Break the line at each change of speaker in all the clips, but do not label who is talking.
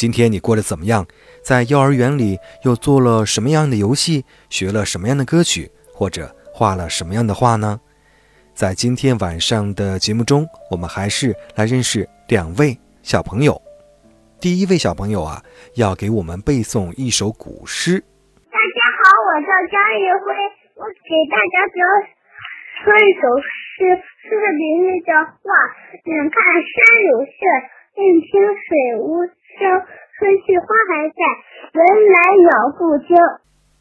今天你过得怎么样？在幼儿园里又做了什么样的游戏？学了什么样的歌曲？或者画了什么样的画呢？在今天晚上的节目中，我们还是来认识两位小朋友。第一位小朋友啊，要给我们背诵一首古诗。
大家好，我叫张一辉，我给大家表说一首诗，诗的名字叫《画》。远看山有色，近听水无。春去花还在，人来鸟不惊。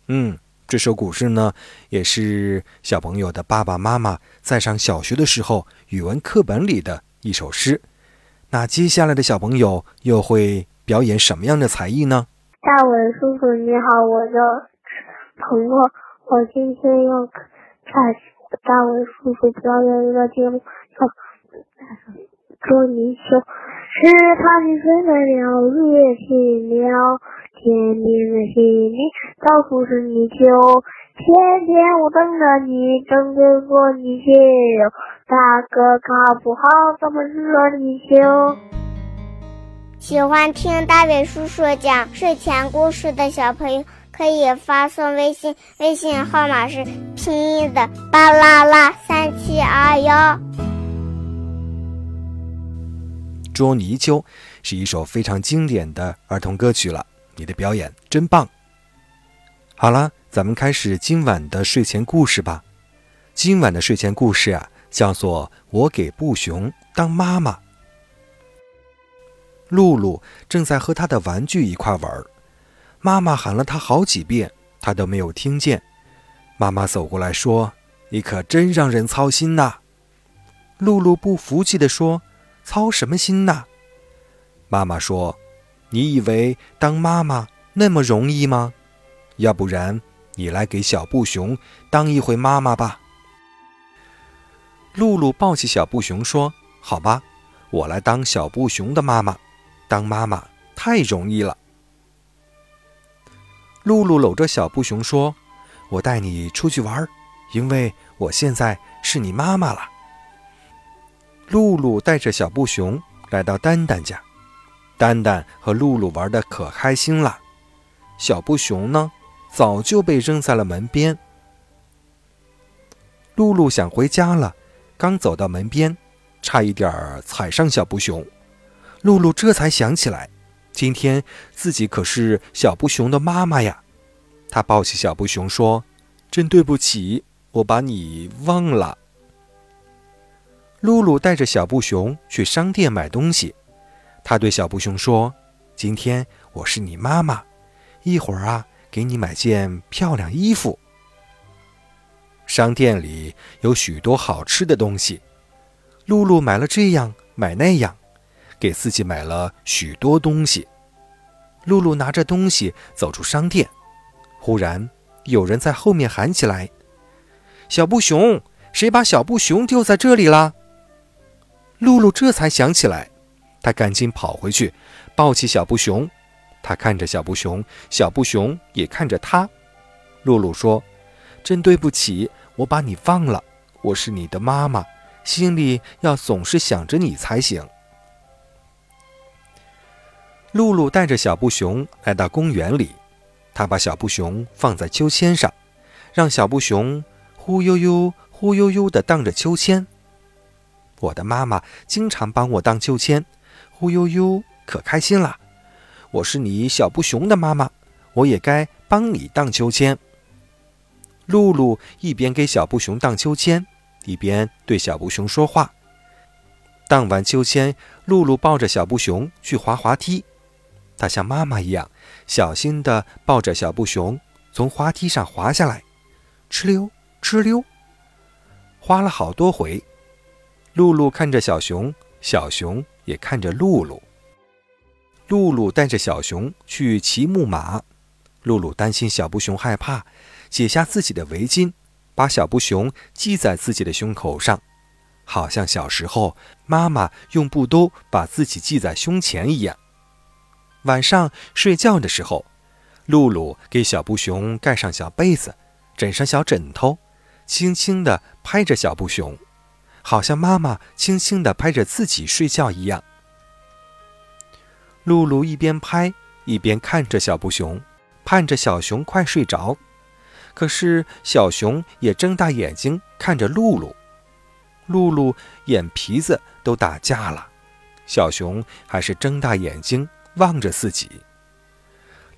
嗯，这首古诗呢，也是小朋友的爸爸妈妈在上小学的时候语文课本里的一首诗。那接下来的小朋友又会表演什么样的才艺呢？
大伟叔叔你好，我叫鹏鹏，我今天要看大伟叔叔表演一个节目，叫《捉泥鳅》。池塘里水的鸟，月新鸟，天边的星星到处是泥鳅。天天我等着你，等着捉泥鳅。大哥考不好，怎么捉泥鳅？
喜欢听大伟叔叔讲睡前故事的小朋友，可以发送微信，微信号码是拼音的巴拉拉三七二幺。
捉泥鳅是一首非常经典的儿童歌曲了，你的表演真棒！好了，咱们开始今晚的睡前故事吧。今晚的睡前故事啊，叫做《我给布熊当妈妈》。露露正在和他的玩具一块玩，妈妈喊了他好几遍，他都没有听见。妈妈走过来说：“你可真让人操心呐！”露露不服气地说。操什么心呐？妈妈说：“你以为当妈妈那么容易吗？要不然你来给小布熊当一回妈妈吧。”露露抱起小布熊说：“好吧，我来当小布熊的妈妈。当妈妈太容易了。”露露搂着小布熊说：“我带你出去玩，因为我现在是你妈妈了。”露露带着小布熊来到丹丹家，丹丹和露露玩的可开心了。小布熊呢，早就被扔在了门边。露露想回家了，刚走到门边，差一点踩上小布熊。露露这才想起来，今天自己可是小布熊的妈妈呀。她抱起小布熊说：“真对不起，我把你忘了。”露露带着小布熊去商店买东西，她对小布熊说：“今天我是你妈妈，一会儿啊，给你买件漂亮衣服。”商店里有许多好吃的东西，露露买了这样，买那样，给自己买了许多东西。露露拿着东西走出商店，忽然有人在后面喊起来：“小布熊，谁把小布熊丢在这里了？”露露这才想起来，她赶紧跑回去，抱起小布熊。她看着小布熊，小布熊也看着她。露露说：“真对不起，我把你忘了。我是你的妈妈，心里要总是想着你才行。”露露带着小布熊来到公园里，她把小布熊放在秋千上，让小布熊忽悠悠、忽悠悠地荡着秋千。我的妈妈经常帮我荡秋千，呼悠悠，可开心了。我是你小布熊的妈妈，我也该帮你荡秋千。露露一边给小布熊荡秋千，一边对小布熊说话。荡完秋千，露露抱着小布熊去滑滑梯，她像妈妈一样，小心地抱着小布熊从滑梯上滑下来，哧溜哧溜，滑了好多回。露露看着小熊，小熊也看着露露。露露带着小熊去骑木马。露露担心小布熊害怕，解下自己的围巾，把小布熊系在自己的胸口上，好像小时候妈妈用布兜把自己系在胸前一样。晚上睡觉的时候，露露给小布熊盖上小被子，枕上小枕头，轻轻地拍着小布熊，好像妈妈轻轻地拍着自己睡觉一样。露露一边拍一边看着小布熊，盼着小熊快睡着。可是小熊也睁大眼睛看着露露，露露眼皮子都打架了，小熊还是睁大眼睛望着自己。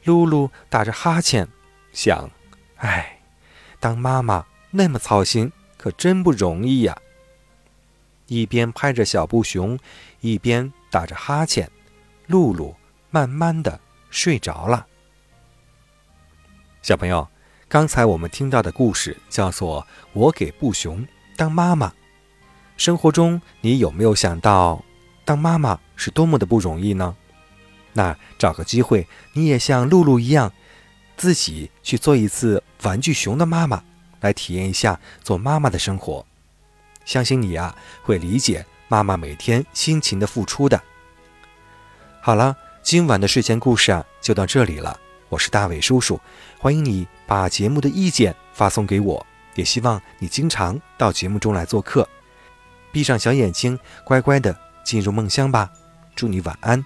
露露打着哈欠，想：“哎，当妈妈那么操心，可真不容易呀。”一边拍着小布熊，一边打着哈欠。露露慢慢的睡着了。小朋友，刚才我们听到的故事叫做《我给布熊当妈妈》。生活中，你有没有想到，当妈妈是多么的不容易呢？那找个机会，你也像露露一样，自己去做一次玩具熊的妈妈，来体验一下做妈妈的生活。相信你啊，会理解妈妈每天辛勤的付出的。好了，今晚的睡前故事啊，就到这里了。我是大伟叔叔，欢迎你把节目的意见发送给我，也希望你经常到节目中来做客。闭上小眼睛，乖乖的进入梦乡吧。祝你晚安。